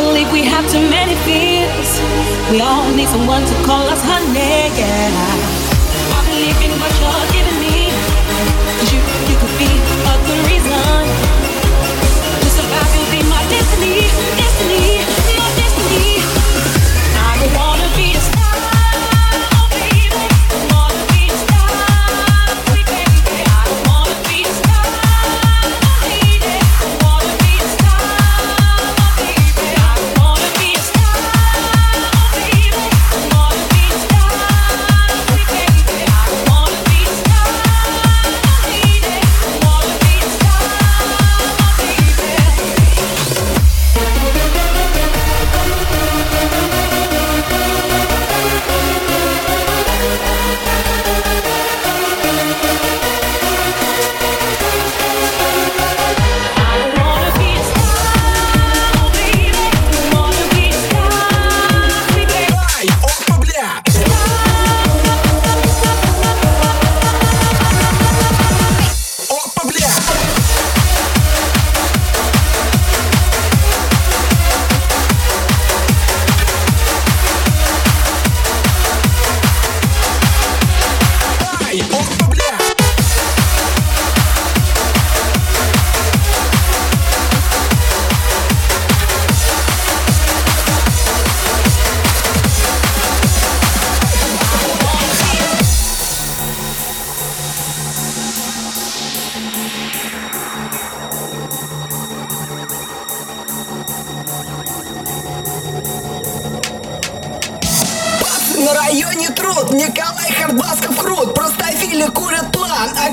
believe we have too many fears. We all need someone to call us honey, yeah. I believe in what you're giving me. Cause you, you could be a good reason. Басков крут, простофили курят план, а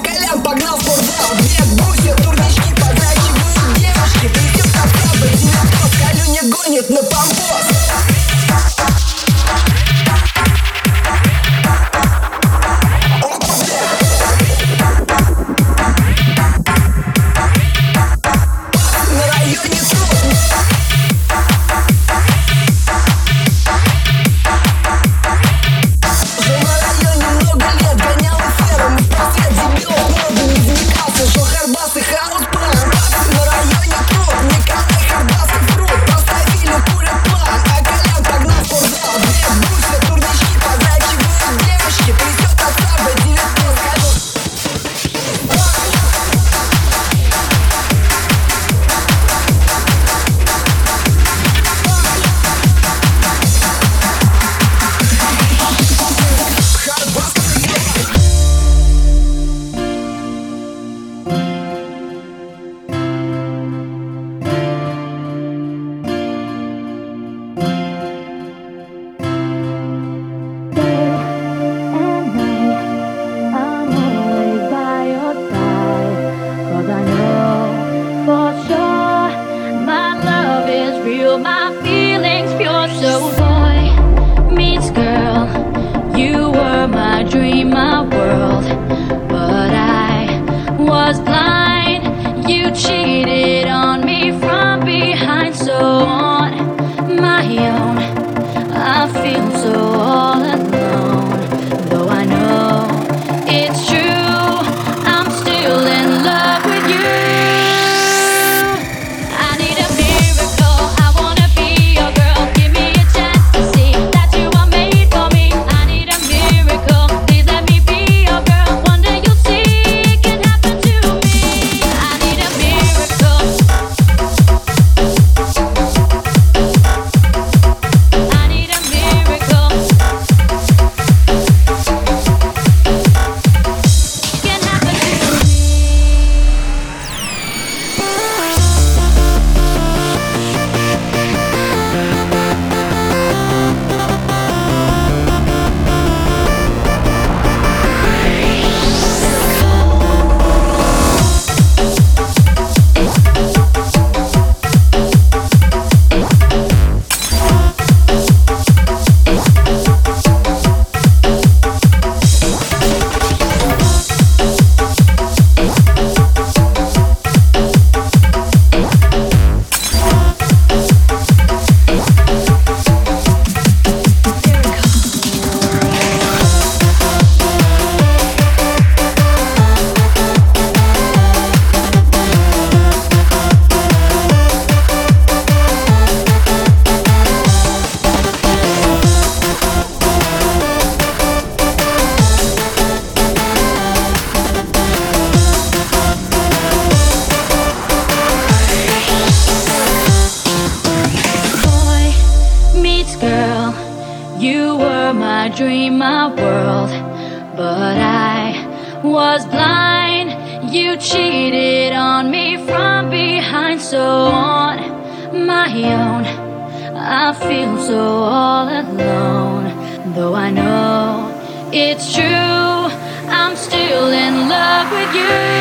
I'm still in love with you.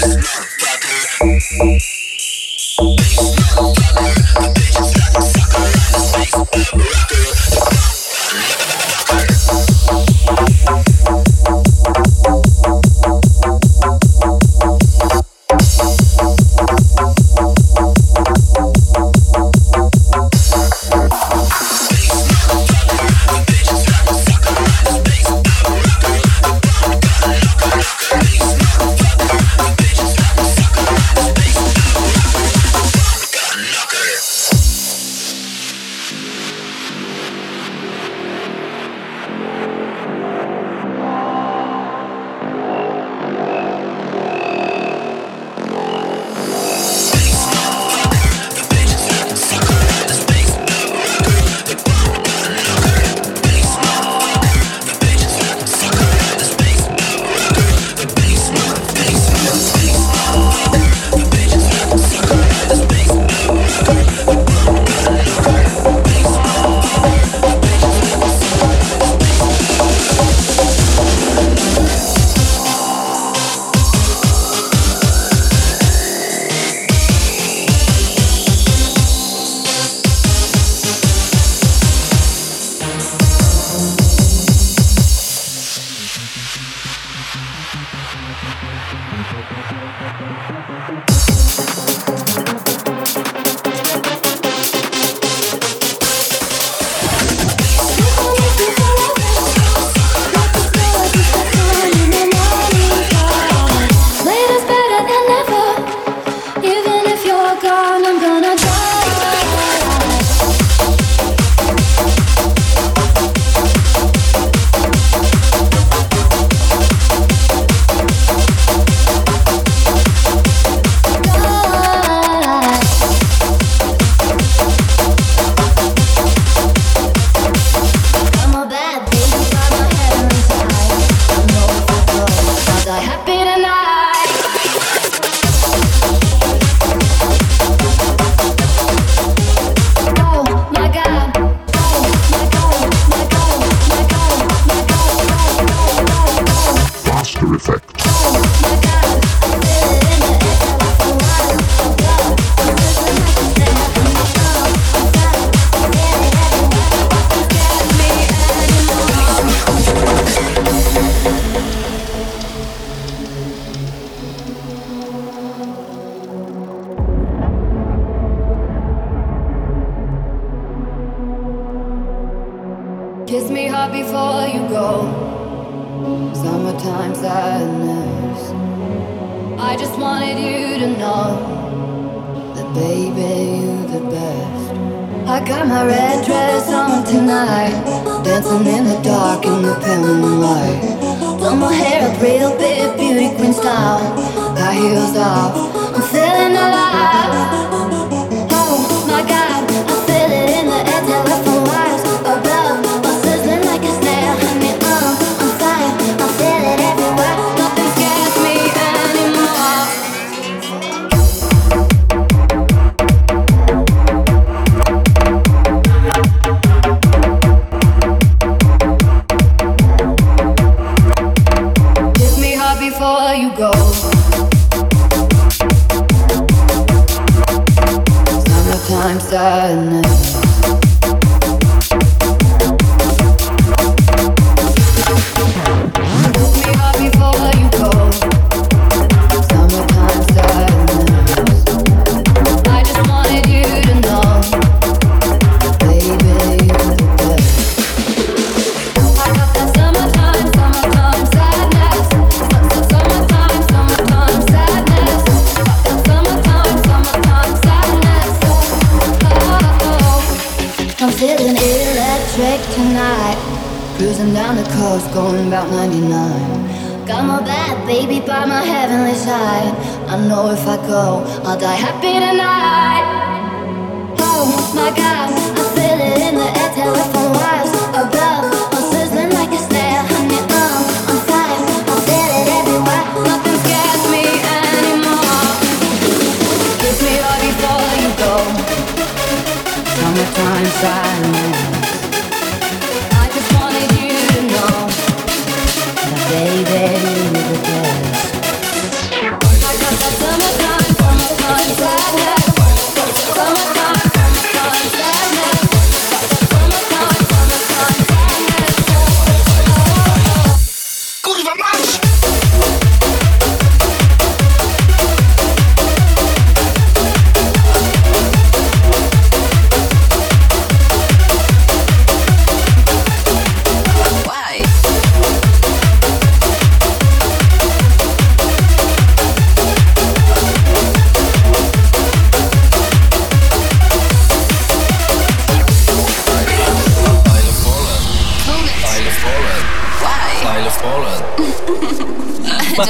motherfucker.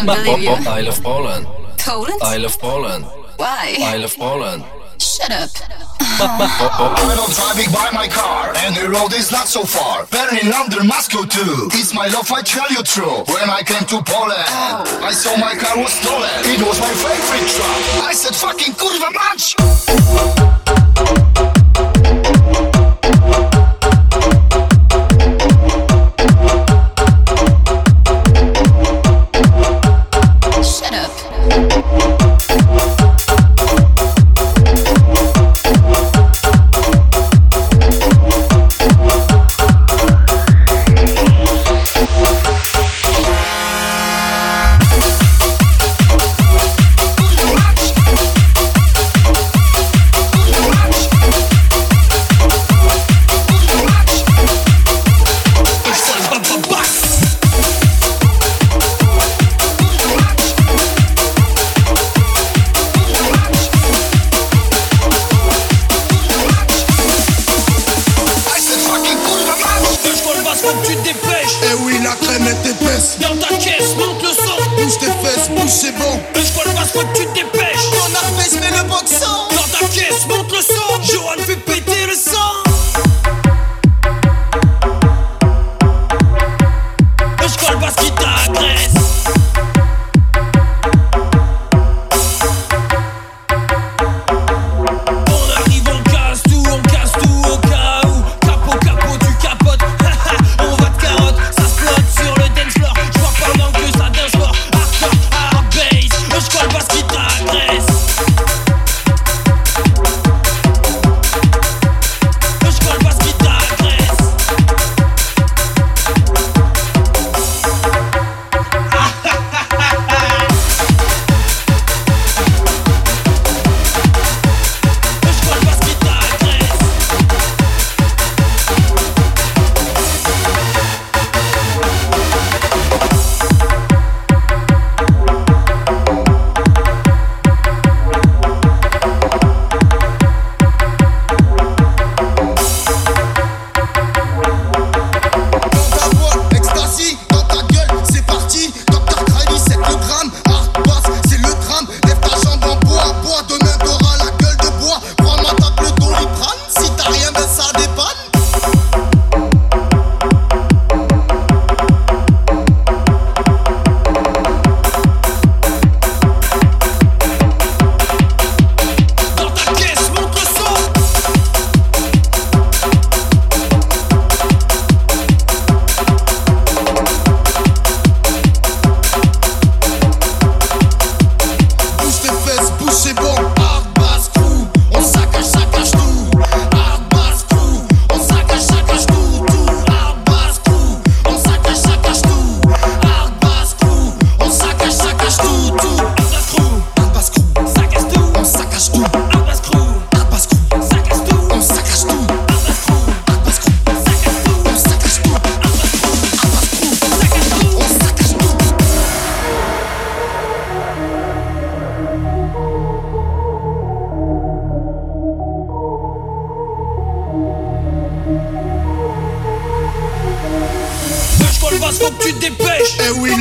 Bolivia. I love Poland. Poland? I of Poland. Why? I love Poland. Shut up. I'm driving by my car, and the road is not so far. Berlin, London, Moscow too. It's my love, I tell you true. When I came to Poland, oh. I saw my car was stolen. It was my favorite truck. I said, fucking kurwa mać!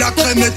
La crème est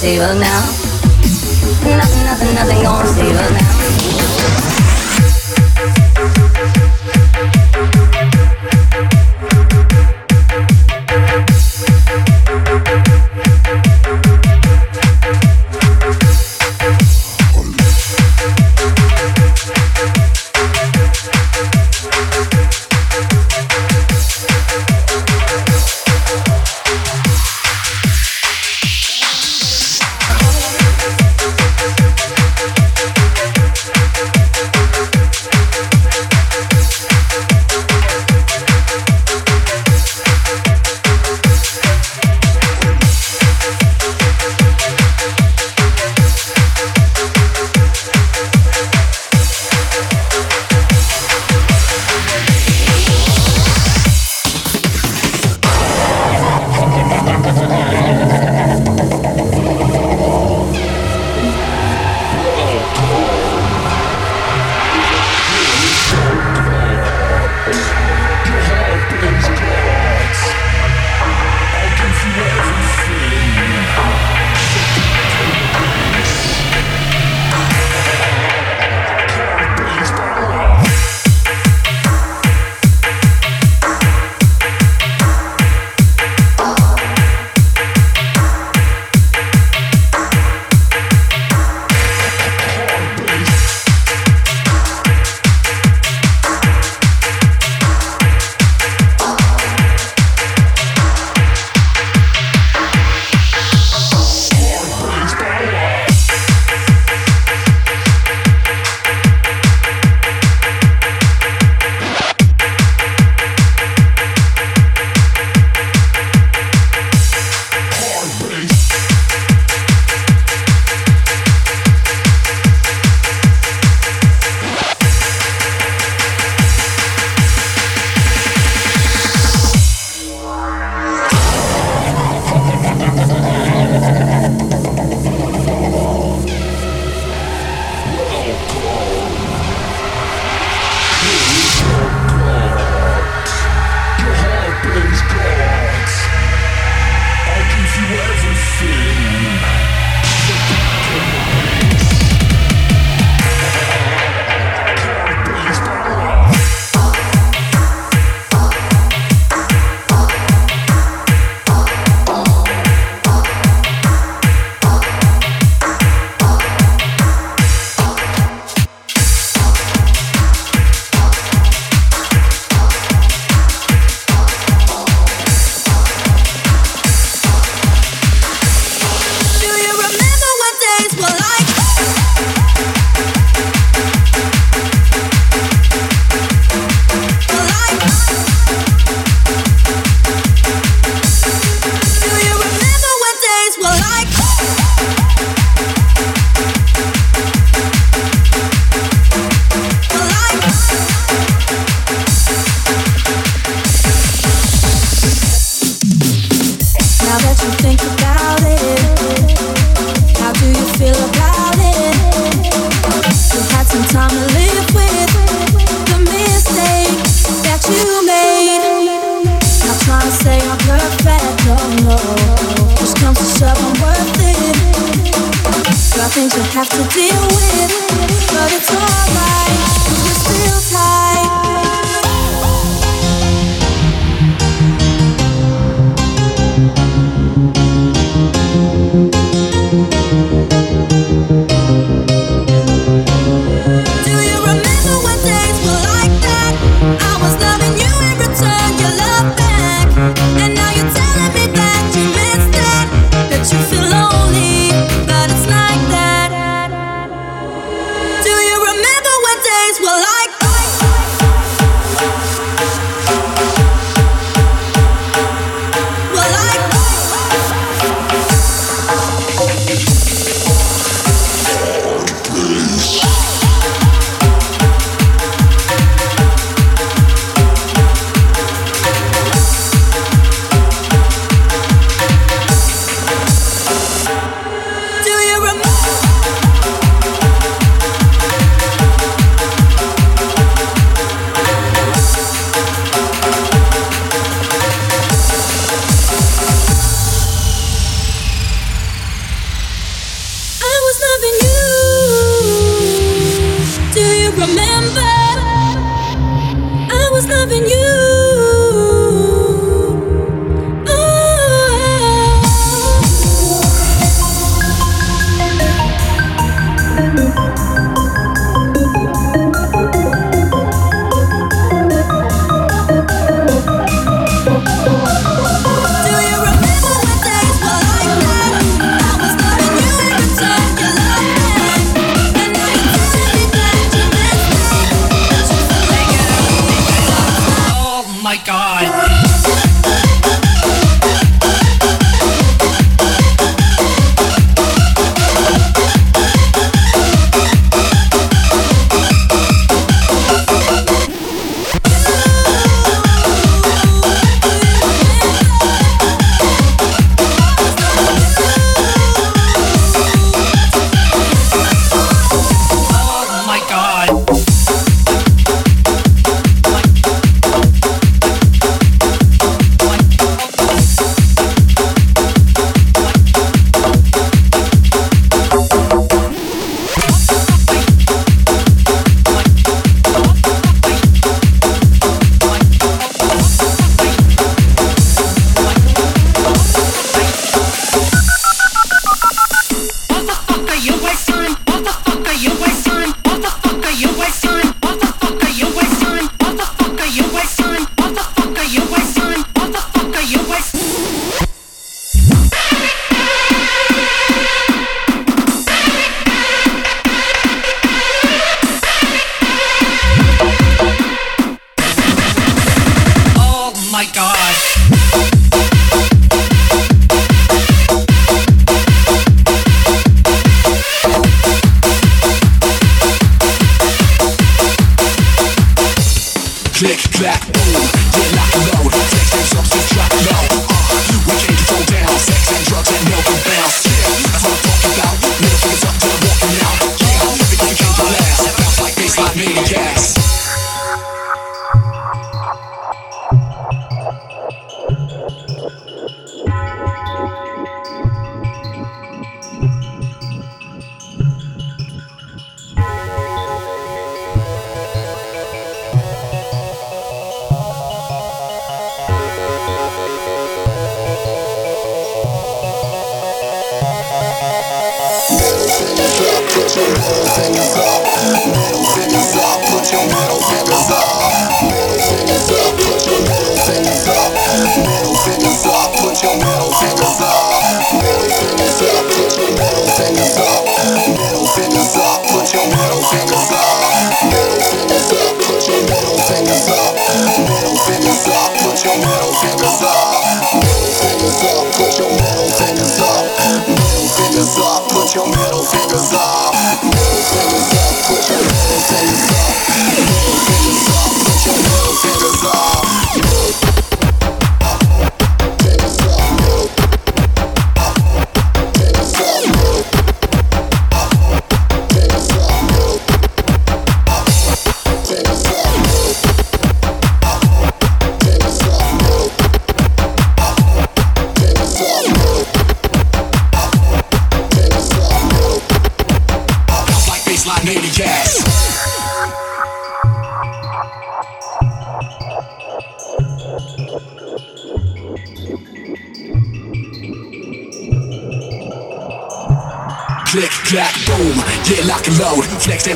nothing gonna now. Nothing, nothing, nothing gonna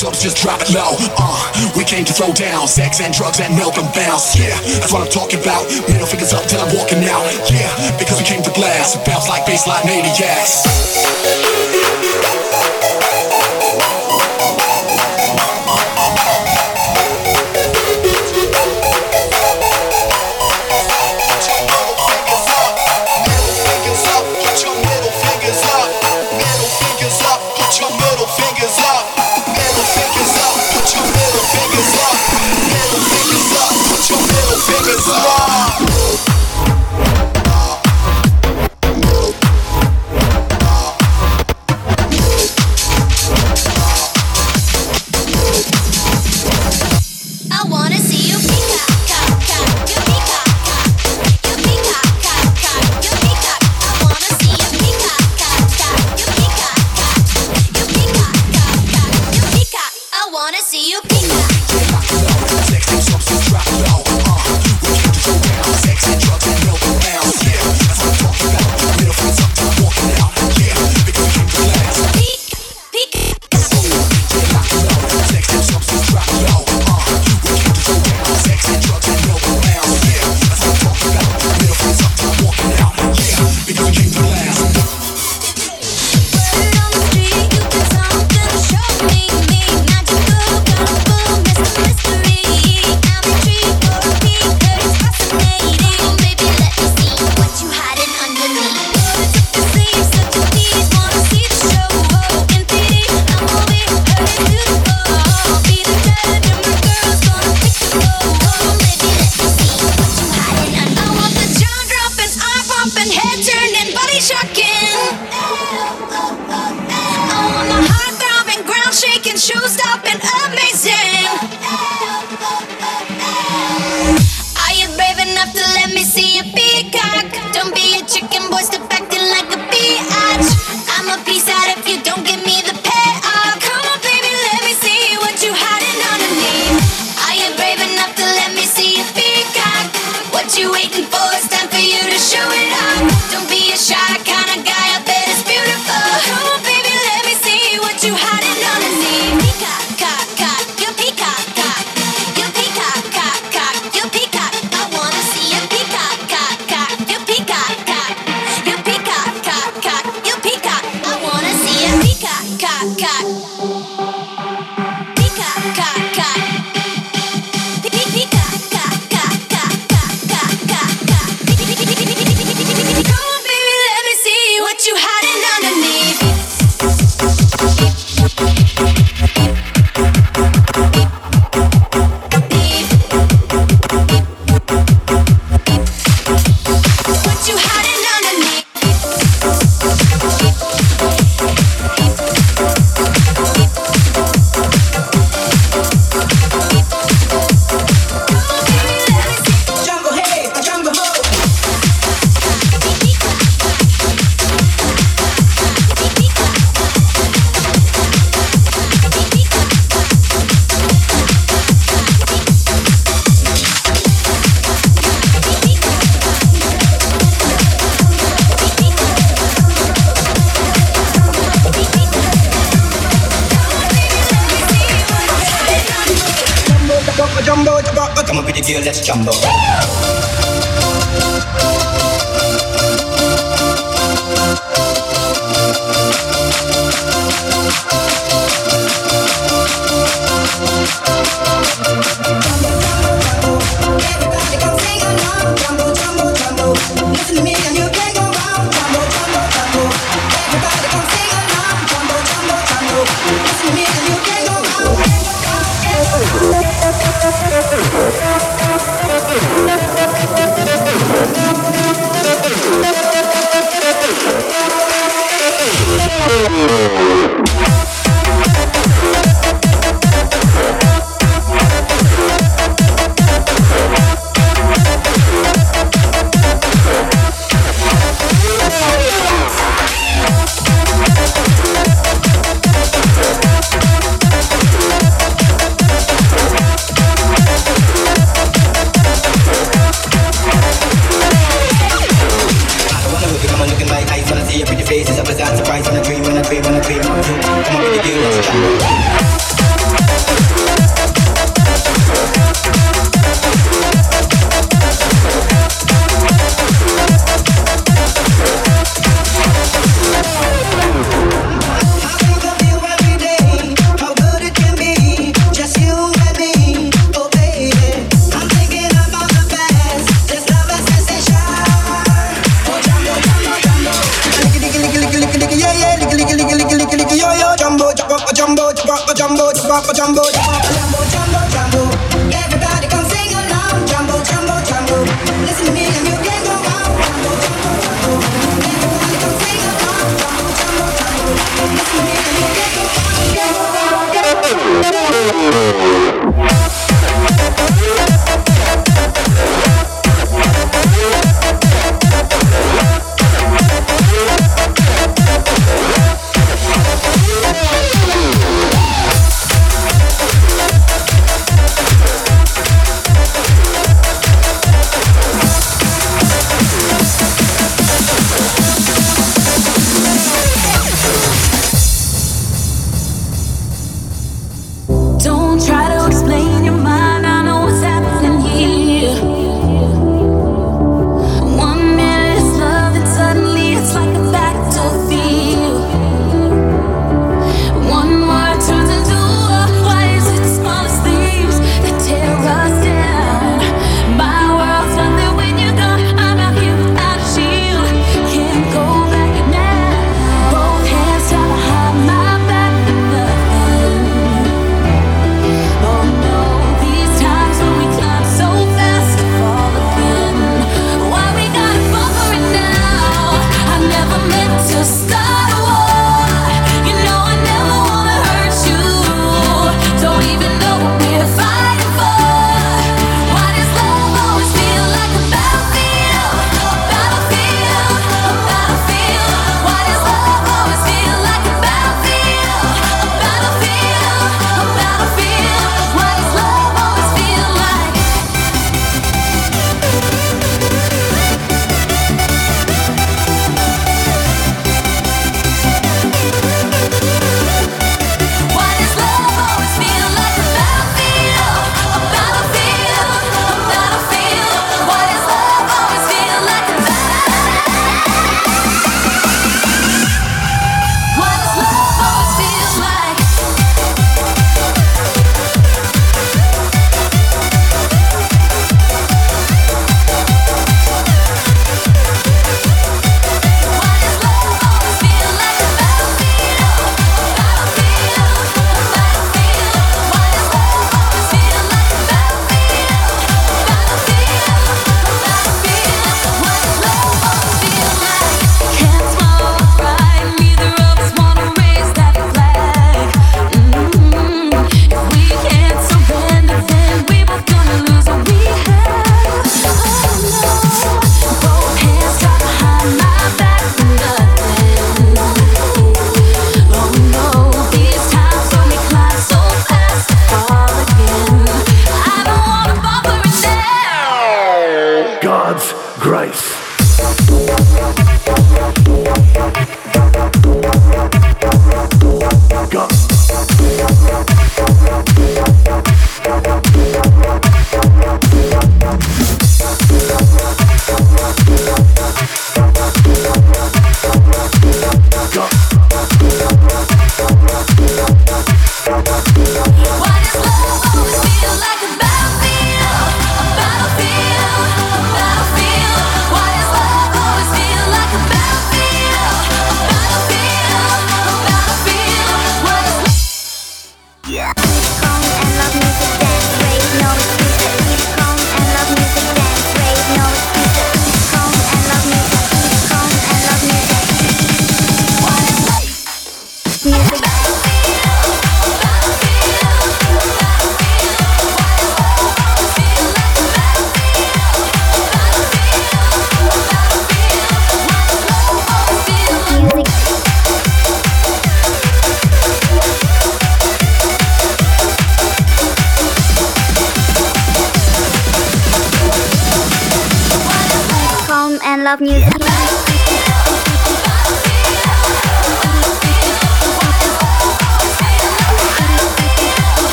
clubs just drop it low. Uh, we came to throw down sex and drugs and milk and bounce. Yeah, that's what I'm talking about. Middle fingers up till I'm walking out. Yeah, because we came to blast. Bounce like baseline maniacs.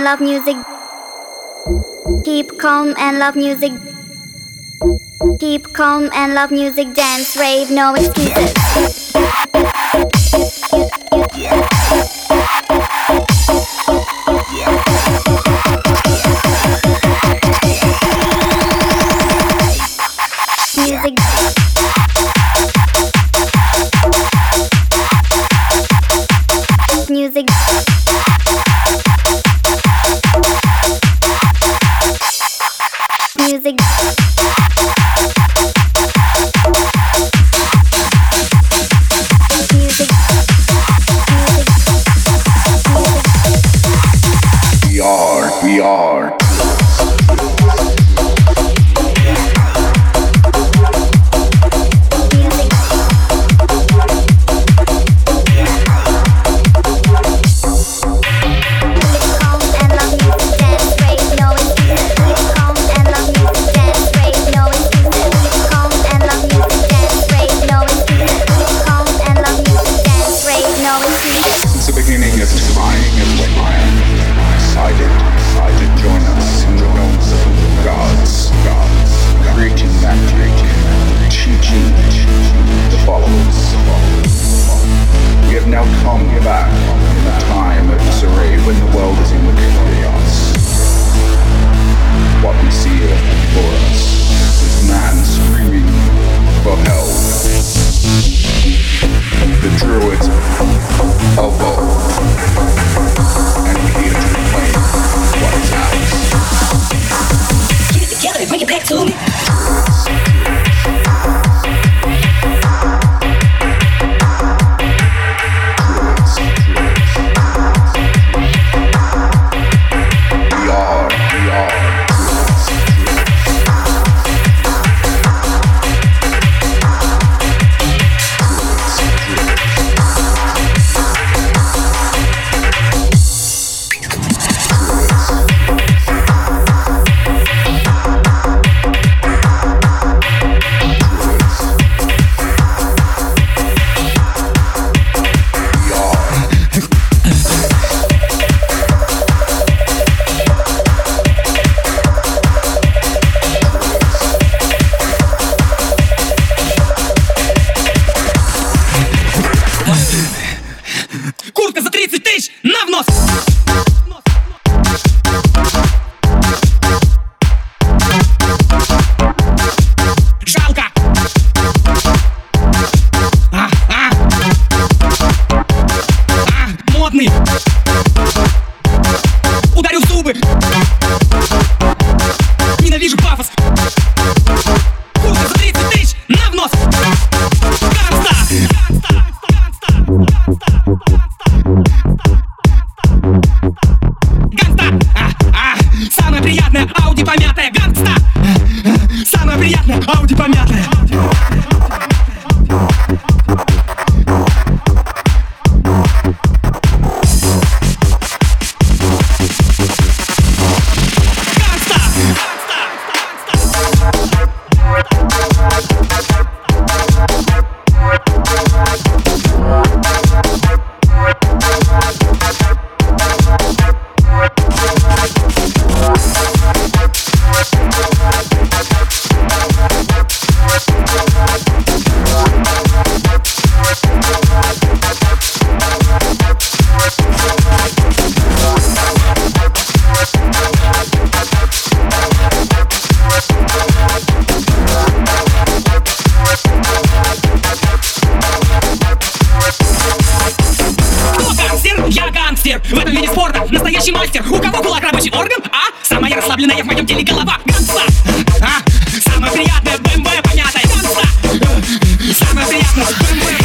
and love music. Keep calm and love music. Keep calm and love music. Dance, rave, no excuses. мастер, у кого кулак рабочий орган, а? Самая расслабленная в моем теле голова, Ганса А, самое приятное, БМВ, понятно, Ганса Самое приятное, БМВ,